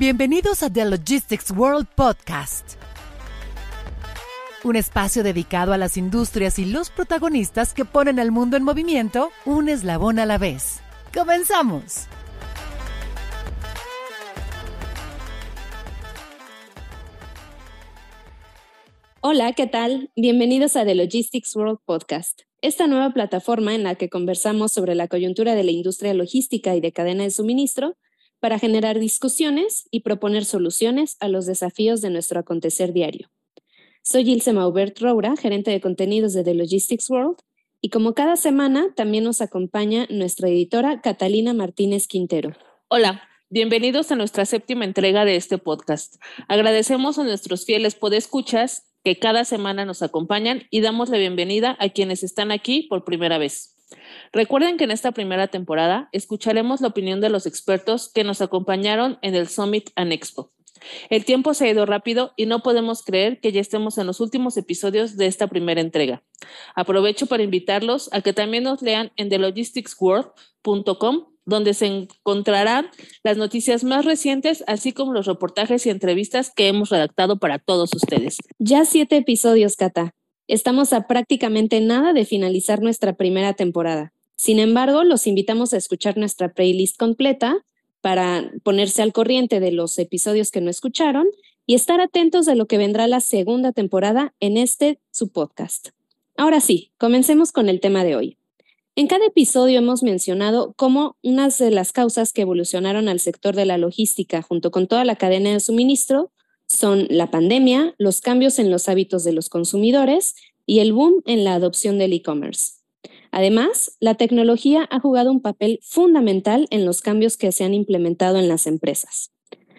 Bienvenidos a The Logistics World Podcast, un espacio dedicado a las industrias y los protagonistas que ponen al mundo en movimiento un eslabón a la vez. ¡Comenzamos! Hola, ¿qué tal? Bienvenidos a The Logistics World Podcast, esta nueva plataforma en la que conversamos sobre la coyuntura de la industria logística y de cadena de suministro para generar discusiones y proponer soluciones a los desafíos de nuestro acontecer diario. Soy Ilse Maubert Roura, gerente de contenidos de The Logistics World, y como cada semana también nos acompaña nuestra editora Catalina Martínez Quintero. Hola, bienvenidos a nuestra séptima entrega de este podcast. Agradecemos a nuestros fieles podescuchas que cada semana nos acompañan y damos la bienvenida a quienes están aquí por primera vez. Recuerden que en esta primera temporada escucharemos la opinión de los expertos que nos acompañaron en el Summit and Expo. El tiempo se ha ido rápido y no podemos creer que ya estemos en los últimos episodios de esta primera entrega. Aprovecho para invitarlos a que también nos lean en thelogisticsworld.com donde se encontrarán las noticias más recientes, así como los reportajes y entrevistas que hemos redactado para todos ustedes. Ya siete episodios, Cata. Estamos a prácticamente nada de finalizar nuestra primera temporada. Sin embargo, los invitamos a escuchar nuestra playlist completa para ponerse al corriente de los episodios que no escucharon y estar atentos de lo que vendrá la segunda temporada en este su podcast. Ahora sí, comencemos con el tema de hoy. En cada episodio hemos mencionado cómo unas de las causas que evolucionaron al sector de la logística junto con toda la cadena de suministro son la pandemia, los cambios en los hábitos de los consumidores y el boom en la adopción del e-commerce. Además, la tecnología ha jugado un papel fundamental en los cambios que se han implementado en las empresas.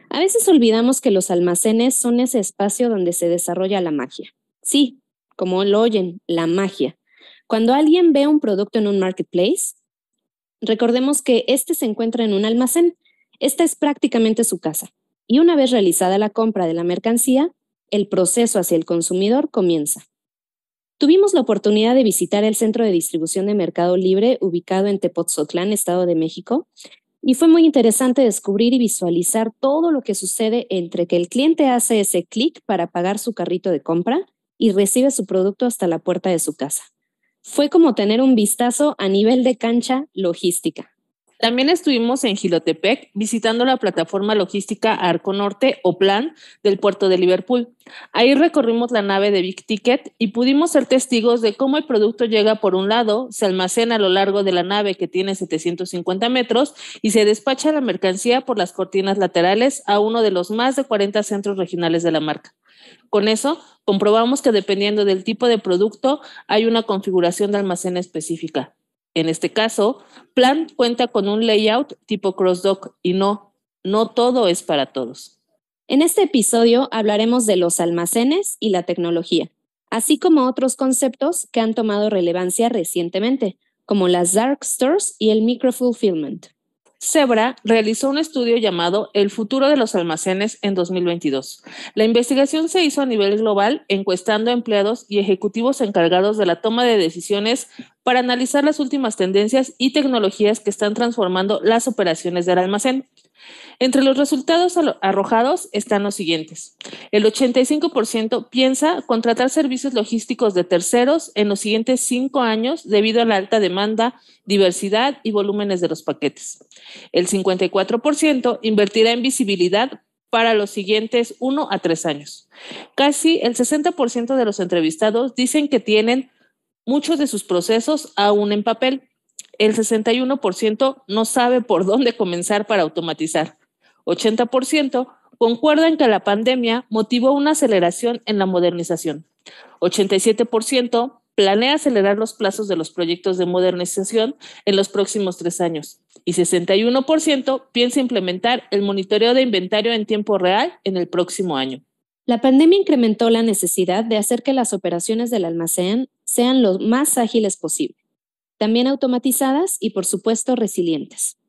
A veces olvidamos que los almacenes son ese espacio donde se desarrolla la magia. Sí, como lo oyen, la magia. Cuando alguien ve un producto en un marketplace, recordemos que este se encuentra en un almacén. Esta es prácticamente su casa y una vez realizada la compra de la mercancía, el proceso hacia el consumidor comienza. Tuvimos la oportunidad de visitar el centro de distribución de Mercado Libre ubicado en Tepoztlán, Estado de México, y fue muy interesante descubrir y visualizar todo lo que sucede entre que el cliente hace ese clic para pagar su carrito de compra y recibe su producto hasta la puerta de su casa. Fue como tener un vistazo a nivel de cancha logística. También estuvimos en Gilotepec visitando la plataforma logística Arco Norte o Plan del puerto de Liverpool. Ahí recorrimos la nave de Big Ticket y pudimos ser testigos de cómo el producto llega por un lado, se almacena a lo largo de la nave que tiene 750 metros y se despacha la mercancía por las cortinas laterales a uno de los más de 40 centros regionales de la marca. Con eso, comprobamos que dependiendo del tipo de producto, hay una configuración de almacén específica. En este caso, Plan cuenta con un layout tipo CrossDock y no, no todo es para todos. En este episodio hablaremos de los almacenes y la tecnología, así como otros conceptos que han tomado relevancia recientemente, como las dark stores y el microfulfillment. Zebra realizó un estudio llamado El futuro de los almacenes en 2022. La investigación se hizo a nivel global encuestando empleados y ejecutivos encargados de la toma de decisiones para analizar las últimas tendencias y tecnologías que están transformando las operaciones del almacén. Entre los resultados arrojados están los siguientes. El 85% piensa contratar servicios logísticos de terceros en los siguientes cinco años debido a la alta demanda, diversidad y volúmenes de los paquetes. El 54% invertirá en visibilidad para los siguientes uno a tres años. Casi el 60% de los entrevistados dicen que tienen muchos de sus procesos aún en papel el 61% no sabe por dónde comenzar para automatizar. 80% concuerdan que la pandemia motivó una aceleración en la modernización. 87% planea acelerar los plazos de los proyectos de modernización en los próximos tres años y 61% piensa implementar el monitoreo de inventario en tiempo real en el próximo año. La pandemia incrementó la necesidad de hacer que las operaciones del almacén sean lo más ágiles posible también automatizadas y por supuesto resilientes.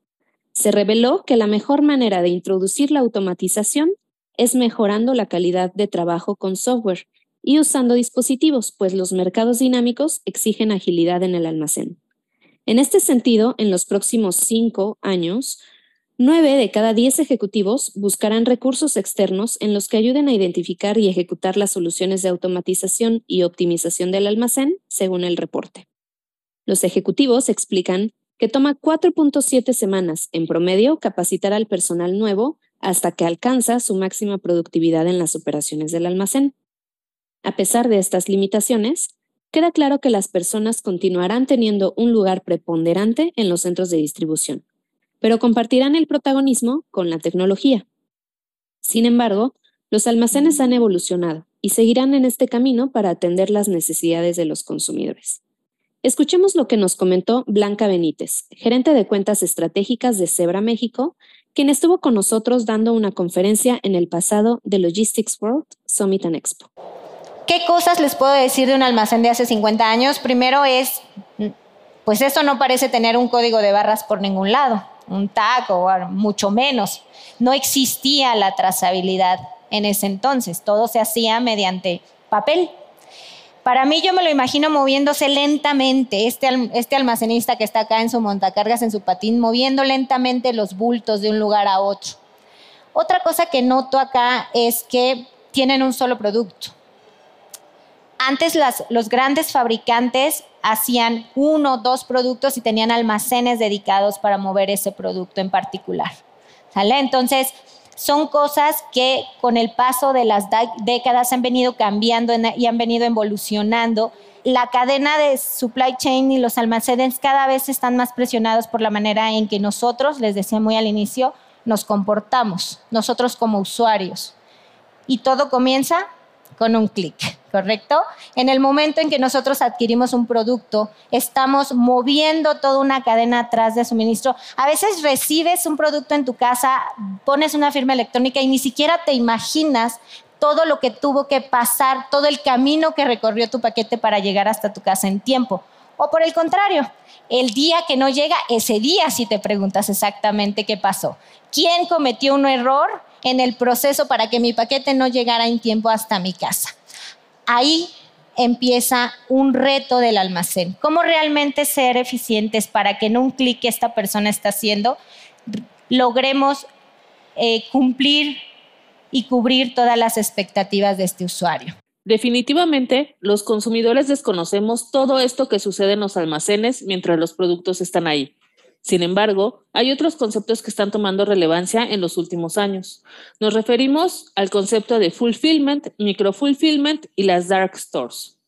Se reveló que la mejor manera de introducir la automatización es mejorando la calidad de trabajo con software y usando dispositivos, pues los mercados dinámicos exigen agilidad en el almacén. En este sentido, en los próximos cinco años, Nueve de cada diez ejecutivos buscarán recursos externos en los que ayuden a identificar y ejecutar las soluciones de automatización y optimización del almacén, según el reporte. Los ejecutivos explican que toma 4.7 semanas en promedio capacitar al personal nuevo hasta que alcanza su máxima productividad en las operaciones del almacén. A pesar de estas limitaciones, queda claro que las personas continuarán teniendo un lugar preponderante en los centros de distribución, pero compartirán el protagonismo con la tecnología. Sin embargo, los almacenes han evolucionado y seguirán en este camino para atender las necesidades de los consumidores. Escuchemos lo que nos comentó Blanca Benítez, gerente de cuentas estratégicas de Zebra México, quien estuvo con nosotros dando una conferencia en el pasado de Logistics World Summit and Expo. ¿Qué cosas les puedo decir de un almacén de hace 50 años? Primero es, pues esto no parece tener un código de barras por ningún lado, un tag o mucho menos. No existía la trazabilidad en ese entonces, todo se hacía mediante papel. Para mí yo me lo imagino moviéndose lentamente, este, este almacenista que está acá en su montacargas, en su patín, moviendo lentamente los bultos de un lugar a otro. Otra cosa que noto acá es que tienen un solo producto. Antes los grandes fabricantes hacían uno o dos productos y tenían almacenes dedicados para mover ese producto en particular. ¿Sale? Entonces, son cosas que con el paso de las décadas han venido cambiando y han venido evolucionando. La cadena de supply chain y los almacenes cada vez están más presionados por la manera en que nosotros, les decía muy al inicio, nos comportamos, nosotros como usuarios. Y todo comienza con un clic. ¿Correcto? En el momento en que nosotros adquirimos un producto, estamos moviendo toda una cadena atrás de suministro. A veces recibes un producto en tu casa, pones una firma electrónica y ni siquiera te imaginas todo lo que tuvo que pasar, todo el camino que recorrió tu paquete para llegar hasta tu casa en tiempo. O por el contrario, el día que no llega, ese día si te preguntas exactamente qué pasó. ¿Quién cometió un error en el proceso para que mi paquete no llegara en tiempo hasta mi casa? Ahí empieza un reto del almacén. ¿Cómo realmente ser eficientes para que en un clic que esta persona está haciendo logremos eh, cumplir y cubrir todas las expectativas de este usuario? Definitivamente, los consumidores desconocemos todo esto que sucede en los almacenes mientras los productos están ahí. Sin embargo, hay otros conceptos que están tomando relevancia en los últimos años. Nos referimos al concepto de fulfillment, microfulfillment y las dark stores.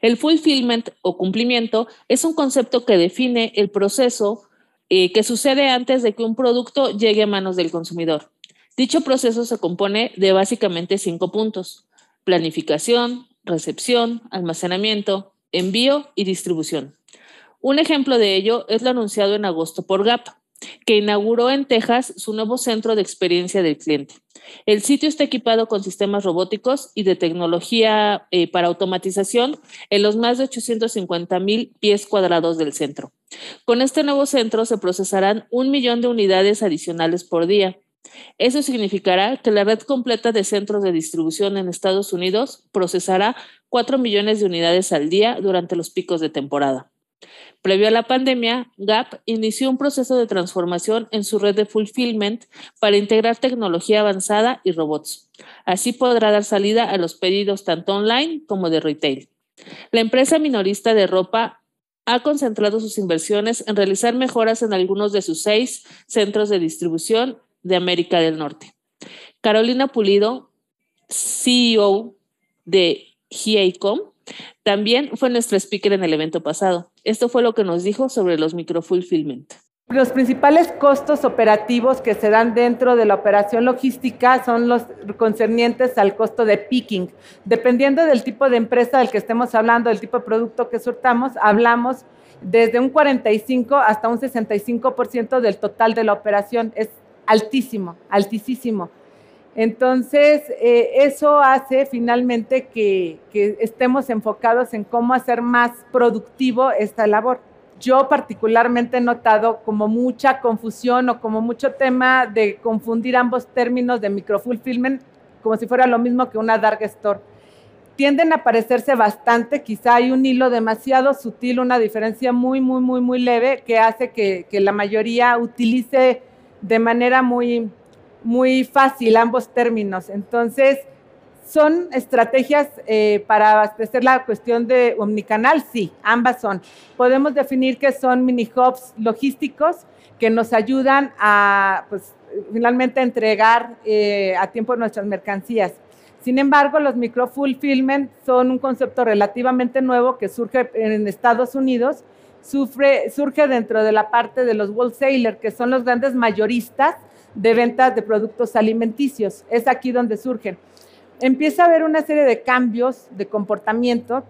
El fulfillment o cumplimiento es un concepto que define el proceso eh, que sucede antes de que un producto llegue a manos del consumidor. Dicho proceso se compone de básicamente cinco puntos. Planificación, recepción, almacenamiento, envío y distribución. Un ejemplo de ello es lo anunciado en agosto por Gap, que inauguró en Texas su nuevo centro de experiencia del cliente. El sitio está equipado con sistemas robóticos y de tecnología eh, para automatización en los más de 850 mil pies cuadrados del centro. Con este nuevo centro se procesarán un millón de unidades adicionales por día. Eso significará que la red completa de centros de distribución en Estados Unidos procesará 4 millones de unidades al día durante los picos de temporada. Previo a la pandemia, Gap inició un proceso de transformación en su red de fulfillment para integrar tecnología avanzada y robots. Así podrá dar salida a los pedidos tanto online como de retail. La empresa minorista de ropa ha concentrado sus inversiones en realizar mejoras en algunos de sus seis centros de distribución de América del Norte. Carolina Pulido, CEO de GIACOM, también fue nuestro speaker en el evento pasado. Esto fue lo que nos dijo sobre los microfulfillment. Los principales costos operativos que se dan dentro de la operación logística son los concernientes al costo de picking. Dependiendo del tipo de empresa del que estemos hablando, del tipo de producto que surtamos, hablamos desde un 45 hasta un 65% del total de la operación. Es altísimo, altísimo. Entonces, eh, eso hace finalmente que, estemos enfocados en cómo hacer más productivo esta labor. Yo particularmente he notado como mucha confusión o como mucho tema de confundir ambos términos de microfulfillment como si fuera lo mismo que una dark store. Tienden a parecerse bastante, quizá hay un hilo demasiado sutil, una diferencia muy, muy, muy, muy leve que hace que, que la mayoría utilice de manera muy, muy fácil ambos términos. Entonces, ¿Son estrategias eh, para abastecer la cuestión de omnicanal? Sí, ambas son. Podemos definir que son mini hubs logísticos que nos ayudan a, pues, finalmente entregar eh, a tiempo nuestras mercancías. Sin embargo, los microfulfillment son un concepto relativamente nuevo que surge en Estados Unidos, surge dentro de la parte de los wholesalers, que son los grandes mayoristas de ventas de productos alimenticios. Es aquí donde surgen empieza a haber una serie de cambios de comportamiento.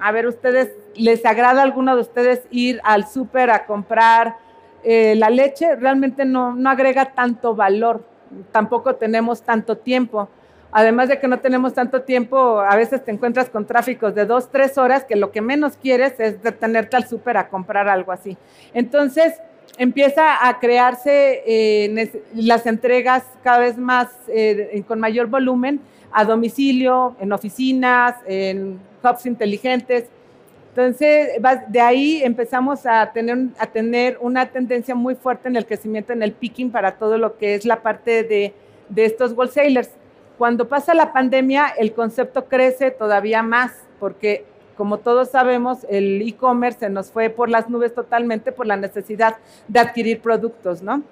A ver, ustedes, ¿les agrada a alguno de ustedes ir al súper a comprar eh, la leche? Realmente no, no agrega tanto valor, tampoco tenemos tanto tiempo. Además de que no tenemos tanto tiempo, a veces te encuentras con tráficos de dos, tres horas, que lo que menos quieres es detenerte al súper a comprar algo así. Entonces, empieza a crearse eh, las entregas cada vez más eh, con mayor volumen a domicilio, en oficinas, en hubs inteligentes. Entonces, de ahí empezamos a tener, a tener una tendencia muy fuerte en el crecimiento, en el picking para todo lo que es la parte de, de estos wholesalers. Cuando pasa la pandemia, el concepto crece todavía más, porque como todos sabemos, el e-commerce se nos fue por las nubes totalmente por la necesidad de adquirir productos, ¿no?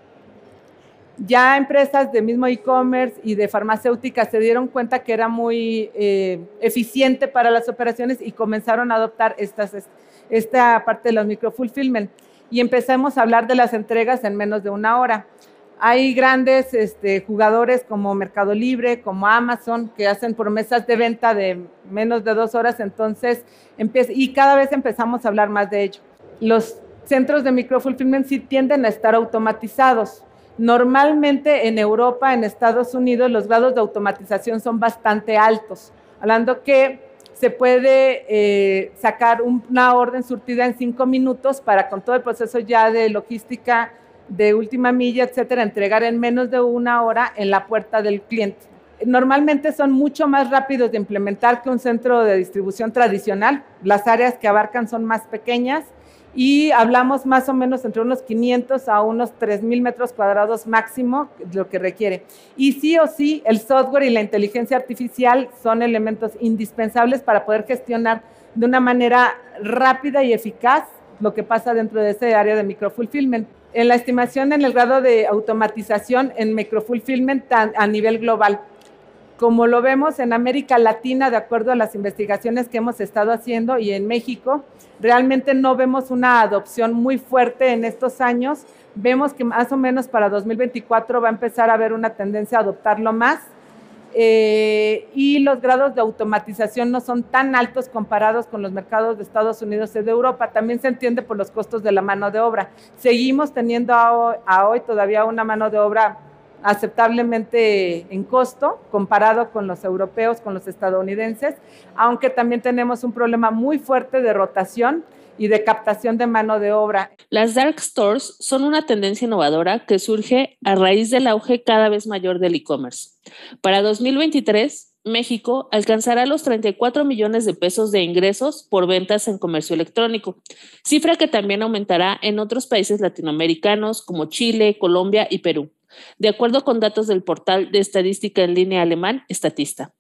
ya empresas de mismo e-commerce y de farmacéuticas se dieron cuenta que era muy eh, eficiente para las operaciones y comenzaron a adoptar estas, esta parte de los microfulfillment. Y empezamos a hablar de las entregas en menos de una hora. Hay grandes este, jugadores como Mercado Libre, como Amazon, que hacen promesas de venta de menos de dos horas, entonces, y cada vez empezamos a hablar más de ello. Los centros de microfulfillment sí tienden a estar automatizados Normalmente en Europa, en Estados Unidos, los grados de automatización son bastante altos, hablando que se puede eh, sacar una orden surtida en cinco minutos para con todo el proceso ya de logística de última milla, etcétera, entregar en menos de una hora en la puerta del cliente. Normalmente son mucho más rápidos de implementar que un centro de distribución tradicional. Las áreas que abarcan son más pequeñas y hablamos más o menos entre unos 500 a unos 3.000 metros cuadrados máximo, lo que requiere. Y sí o sí, el software y la inteligencia artificial son elementos indispensables para poder gestionar de una manera rápida y eficaz lo que pasa dentro de ese área de microfulfillment. En la estimación en el grado de automatización en microfulfillment a nivel global, como lo vemos en América Latina, de acuerdo a las investigaciones que hemos estado haciendo y en México, realmente no vemos una adopción muy fuerte en estos años. Vemos que más o menos para 2024 va a empezar a haber una tendencia a adoptarlo más. Eh, y los grados de automatización no son tan altos comparados con los mercados de Estados Unidos y de Europa. También se entiende por los costos de la mano de obra. Seguimos teniendo a hoy todavía una mano de obra aceptablemente en costo comparado con los europeos, con los estadounidenses, aunque también tenemos un problema muy fuerte de rotación y de captación de mano de obra. Las dark stores son una tendencia innovadora que surge a raíz del auge cada vez mayor del e-commerce. Para 2023, México alcanzará los 34 millones de pesos de ingresos por ventas en comercio electrónico, cifra que también aumentará en otros países latinoamericanos como Chile, Colombia y Perú de acuerdo con datos del portal de estadística en línea alemán Statista.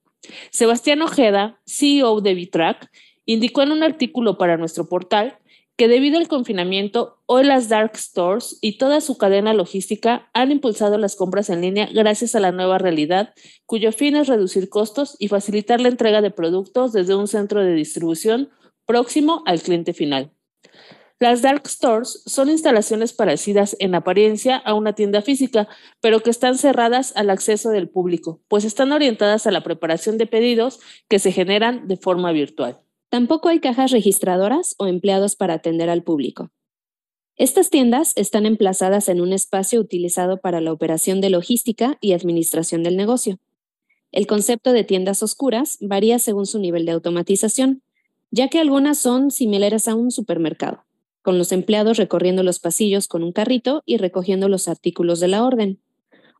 Sebastián Ojeda, CEO de Bitrack, indicó en un artículo para nuestro portal que debido al confinamiento, hoy las dark stores y toda su cadena logística han impulsado las compras en línea gracias a la nueva realidad, cuyo fin es reducir costos y facilitar la entrega de productos desde un centro de distribución próximo al cliente final. Las dark stores son instalaciones parecidas en apariencia a una tienda física, pero que están cerradas al acceso del público, pues están orientadas a la preparación de pedidos que se generan de forma virtual. Tampoco hay cajas registradoras o empleados para atender al público. Estas tiendas están emplazadas en un espacio utilizado para la operación de logística y administración del negocio. El concepto de tiendas oscuras varía según su nivel de automatización, ya que algunas son similares a un supermercado con los empleados recorriendo los pasillos con un carrito y recogiendo los artículos de la orden.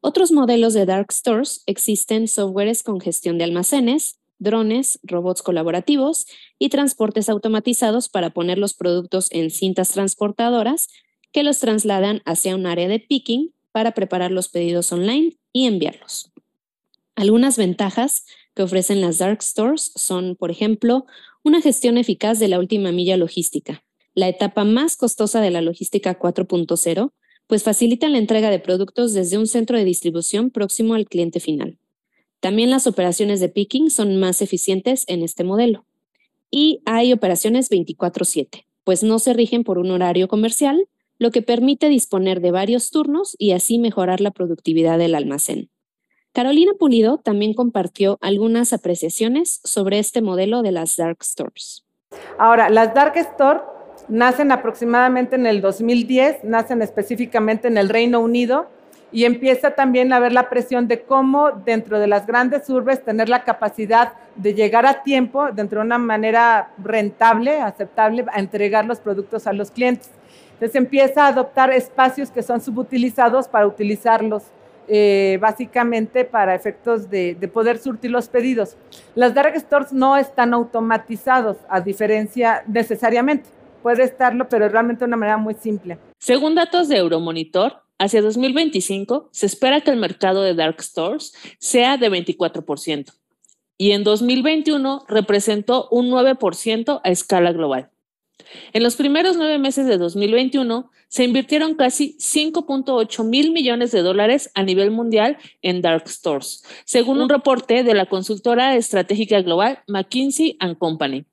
Otros modelos de dark stores existen softwares con gestión de almacenes, drones, robots colaborativos y transportes automatizados para poner los productos en cintas transportadoras que los trasladan hacia un área de picking para preparar los pedidos online y enviarlos. Algunas ventajas que ofrecen las dark stores son, por ejemplo, una gestión eficaz de la última milla logística, la etapa más costosa de la logística 4.0, pues facilitan la entrega de productos desde un centro de distribución próximo al cliente final. También las operaciones de picking son más eficientes en este modelo. Y hay operaciones 24/7, pues no se rigen por un horario comercial, lo que permite disponer de varios turnos y así mejorar la productividad del almacén. Carolina Pulido también compartió algunas apreciaciones sobre este modelo de las dark stores. Ahora, las dark stores nacen aproximadamente en el 2010, nacen específicamente en el Reino Unido y empieza también a ver la presión de cómo dentro de las grandes urbes tener la capacidad de llegar a tiempo, dentro de una manera rentable, aceptable, a entregar los productos a los clientes. Entonces empieza a adoptar espacios que son subutilizados para utilizarlos eh, básicamente para efectos de, de, poder surtir los pedidos. Las dark stores no están automatizados, a diferencia necesariamente. Puede estarlo, pero realmente de una manera muy simple. Según datos de Euromonitor, hacia 2025 se espera que el mercado de dark stores sea de 24% y en 2021 representó un 9% a escala global. En los primeros nueve meses de 2021 se invirtieron casi 5.8 mil millones de dólares a nivel mundial en dark stores, según un reporte de la consultora estratégica global McKinsey ⁇ Company.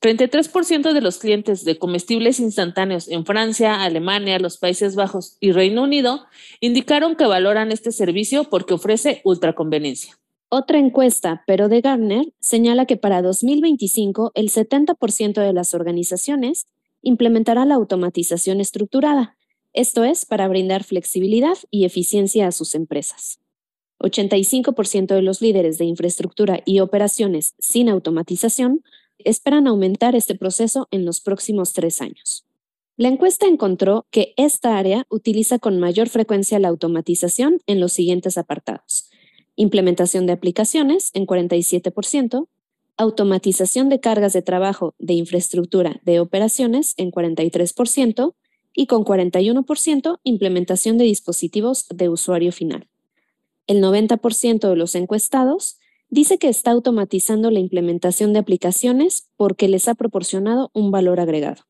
33% de los clientes de comestibles instantáneos en Francia, Alemania, los Países Bajos y Reino Unido indicaron que valoran este servicio porque ofrece ultraconveniencia. Otra encuesta, pero de Gartner, señala que para 2025 el 70% de las organizaciones implementará la automatización estructurada, esto es, para brindar flexibilidad y eficiencia a sus empresas. 85% de los líderes de infraestructura y operaciones sin automatización esperan aumentar este proceso en los próximos tres años. La encuesta encontró que esta área utiliza con mayor frecuencia la automatización en los siguientes apartados implementación de aplicaciones en 47%, automatización de cargas de trabajo de infraestructura de operaciones en 43% y con 41% implementación de dispositivos de usuario final. El 90% de los encuestados dice que está automatizando la implementación de aplicaciones porque les ha proporcionado un valor agregado.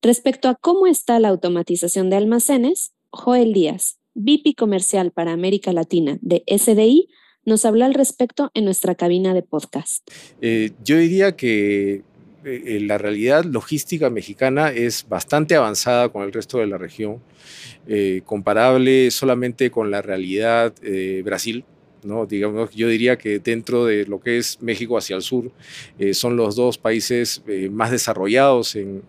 Respecto a cómo está la automatización de almacenes, Joel Díaz, VP Comercial para América Latina de SDI, nos habló al respecto en nuestra cabina de podcast. Eh, yo diría que eh, la realidad logística mexicana es bastante avanzada con el resto de la región, eh, comparable solamente con la realidad Brasil. ¿No? Digamos, yo diría que dentro de lo que es México hacia el sur, son los dos países más desarrollados en,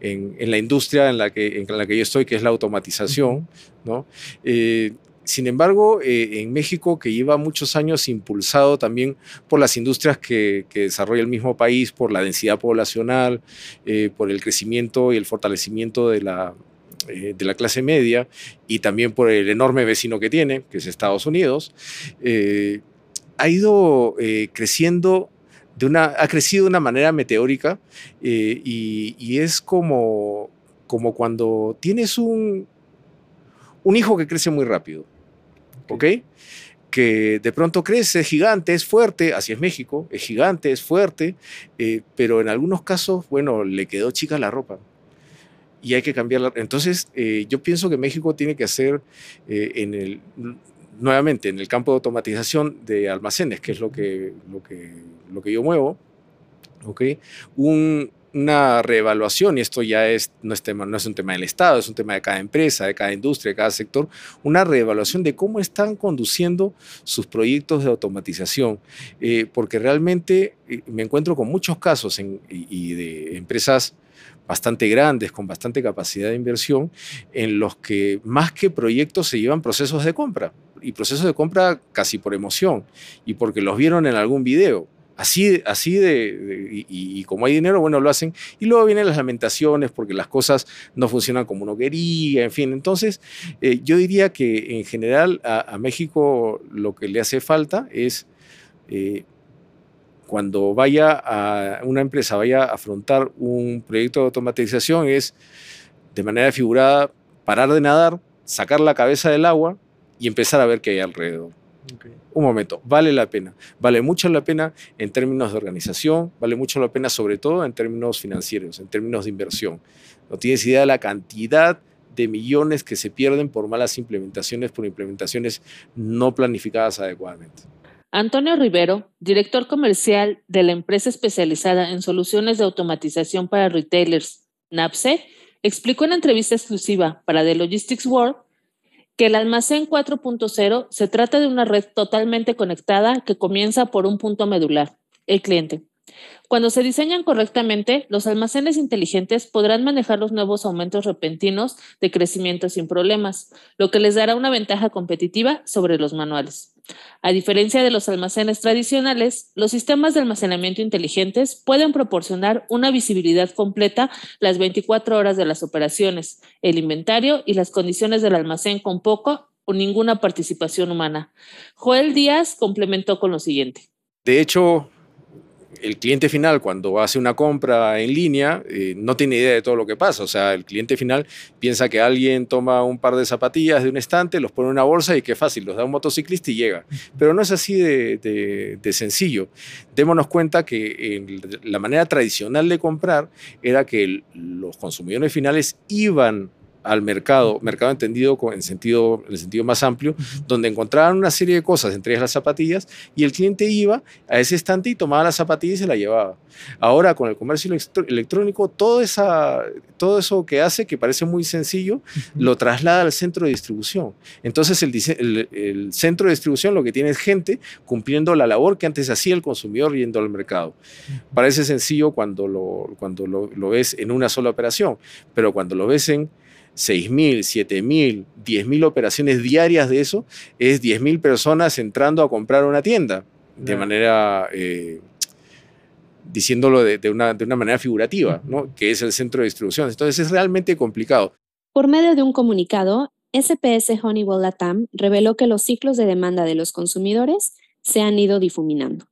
en, la industria en la, que, en la que yo estoy, que es la automatización. ¿no? Eh, sin embargo, eh, en México, que lleva muchos años impulsado también por las industrias que, desarrolla el mismo país, por la densidad poblacional, eh, por el crecimiento y el fortalecimiento de la, de la clase media y también por el enorme vecino que tiene, que es Estados Unidos, ha ido creciendo ha crecido de una manera meteórica eh, y, es como, como cuando tienes un, un hijo que crece muy rápido, ¿ok? Que de pronto crece, es gigante, es fuerte, así es México, es gigante, es fuerte, eh, pero en algunos casos, bueno, le quedó chica la ropa y hay que cambiarla. Entonces, eh, yo pienso que México tiene que hacer en el nuevamente en el campo de automatización de almacenes, que es lo que, lo que, lo que yo muevo, ¿okay? una reevaluación, y esto ya es no, es tema, no es un tema del Estado, es un tema de cada empresa, de cada industria, de cada sector, una reevaluación de cómo están conduciendo sus proyectos de automatización, eh, porque realmente eh, me encuentro con muchos casos y de empresas bastante grandes, con bastante capacidad de inversión, en los que más que proyectos se llevan procesos de compra y procesos de compra casi por emoción y porque los vieron en algún video. Así, así de, y, como hay dinero, bueno, lo hacen. Y luego vienen las lamentaciones porque las cosas no funcionan como uno quería, en fin. Entonces, eh, yo diría que en general a, México lo que le hace falta es, eh, cuando vaya a una empresa, vaya a afrontar un proyecto de automatización, es de manera figurada parar de nadar, sacar la cabeza del agua y empezar a ver qué hay alrededor. Un momento, vale la pena. Vale mucho la pena en términos de organización, vale mucho la pena sobre todo en términos financieros, en términos de inversión. No tienes idea de la cantidad de millones que se pierden por malas implementaciones, por implementaciones no planificadas adecuadamente. Antonio Rivero, director comercial de la empresa especializada en soluciones de automatización para retailers, NAPSE, explicó en entrevista exclusiva para The Logistics World que el almacén 4.0 se trata de una red totalmente conectada que comienza por un punto medular, el cliente. Cuando se diseñan correctamente, los almacenes inteligentes podrán manejar los nuevos aumentos repentinos de crecimiento sin problemas, lo que les dará una ventaja competitiva sobre los manuales. A diferencia de los almacenes tradicionales, los sistemas de almacenamiento inteligentes pueden proporcionar una visibilidad completa las 24 horas de las operaciones, el inventario y las condiciones del almacén con poco o ninguna participación humana. Joel Díaz complementó con lo siguiente. De hecho, el cliente final cuando hace una compra en línea eh, no tiene idea de todo lo que pasa. O sea, el cliente final piensa que alguien toma un par de zapatillas de un estante, los pone en una bolsa y qué fácil, los da un motociclista y llega. Pero no es así de, sencillo. Démonos cuenta que la manera tradicional de comprar era que los consumidores finales iban al mercado, mercado entendido en, sentido, en el sentido más amplio, donde encontraban una serie de cosas, entre ellas las zapatillas, y el cliente iba a ese estante y tomaba las zapatillas y se la llevaba. Ahora, con el comercio electrónico, todo, esa, todo eso que hace, que parece muy sencillo, lo traslada al centro de distribución. Entonces, el, el, centro de distribución lo que tiene es gente cumpliendo la labor que antes hacía el consumidor yendo al mercado. Parece sencillo cuando lo, cuando lo, lo ves en una sola operación, pero cuando lo ves en 6.000, 7.000, 10.000 operaciones diarias de eso, es 10.000 personas entrando a comprar una tienda, de manera, eh, diciéndolo de, una, de, una, manera figurativa, ¿no? que es el centro de distribución. Entonces es realmente complicado. Por medio de un comunicado, SPS Honeywell Latam reveló que los ciclos de demanda de los consumidores se han ido difuminando.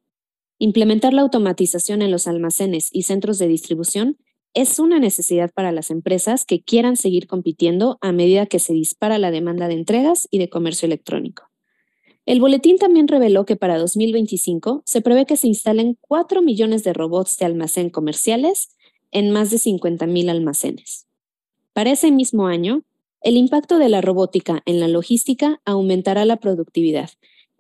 Implementar la automatización en los almacenes y centros de distribución es una necesidad para las empresas que quieran seguir compitiendo a medida que se dispara la demanda de entregas y de comercio electrónico. El boletín también reveló que para 2025 se prevé que se instalen 4 millones de robots de almacén comerciales en más de 50.000 almacenes. Para ese mismo año, el impacto de la robótica en la logística aumentará la productividad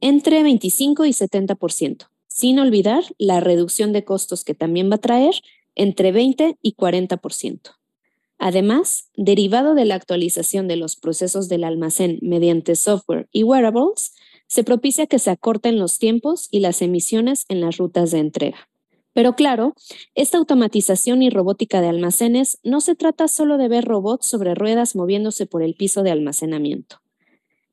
entre 25 y 70%, sin olvidar la reducción de costos que también va a traer entre 20 y 40%. Además, derivado de la actualización de los procesos del almacén mediante software y wearables, se propicia que se acorten los tiempos y las emisiones en las rutas de entrega. Pero claro, esta automatización y robótica de almacenes no se trata solo de ver robots sobre ruedas moviéndose por el piso de almacenamiento.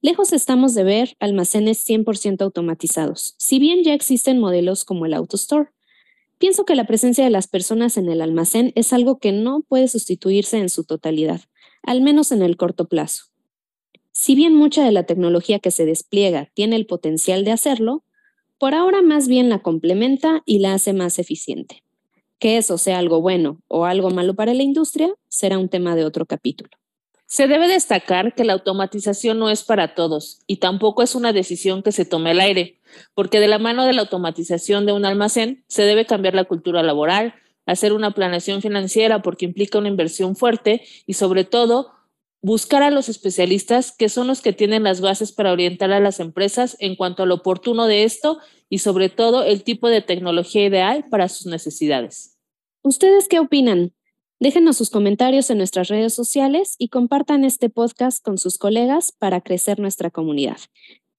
Lejos estamos de ver almacenes 100% automatizados, si bien ya existen modelos como el AutoStore. Pienso que la presencia de las personas en el almacén es algo que no puede sustituirse en su totalidad, al menos en el corto plazo. Si bien mucha de la tecnología que se despliega tiene el potencial de hacerlo, por ahora más bien la complementa y la hace más eficiente. Que eso sea algo bueno o algo malo para la industria será un tema de otro capítulo. Se debe destacar que la automatización no es para todos y tampoco es una decisión que se tome al aire, porque de la mano de la automatización de un almacén se debe cambiar la cultura laboral, hacer una planeación financiera porque implica una inversión fuerte y sobre todo buscar a los especialistas que son los que tienen las bases para orientar a las empresas en cuanto a lo oportuno de esto y sobre todo el tipo de tecnología ideal para sus necesidades. ¿Ustedes qué opinan? Déjenos sus comentarios en nuestras redes sociales y compartan este podcast con sus colegas para crecer nuestra comunidad.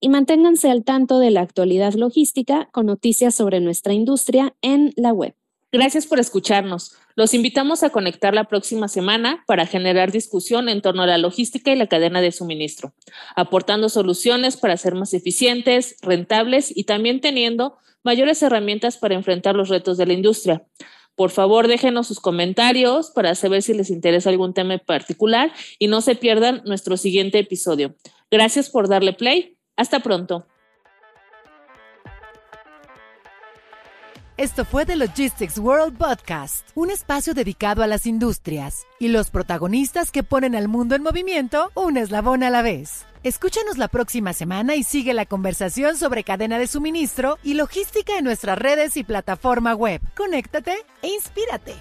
Y manténganse al tanto de la actualidad logística con noticias sobre nuestra industria en la web. Gracias por escucharnos. Los invitamos a conectar la próxima semana para generar discusión en torno a la logística y la cadena de suministro, aportando soluciones para ser más eficientes, rentables y también teniendo mayores herramientas para enfrentar los retos de la industria. Por favor, déjenos sus comentarios para saber si les interesa algún tema en particular y no se pierdan nuestro siguiente episodio. Gracias por darle play. Hasta pronto. Esto fue The Logistics World Podcast, un espacio dedicado a las industrias y los protagonistas que ponen al mundo en movimiento un eslabón a la vez. Escúchanos la próxima semana y sigue la conversación sobre cadena de suministro y logística en nuestras redes y plataforma web. Conéctate e inspírate.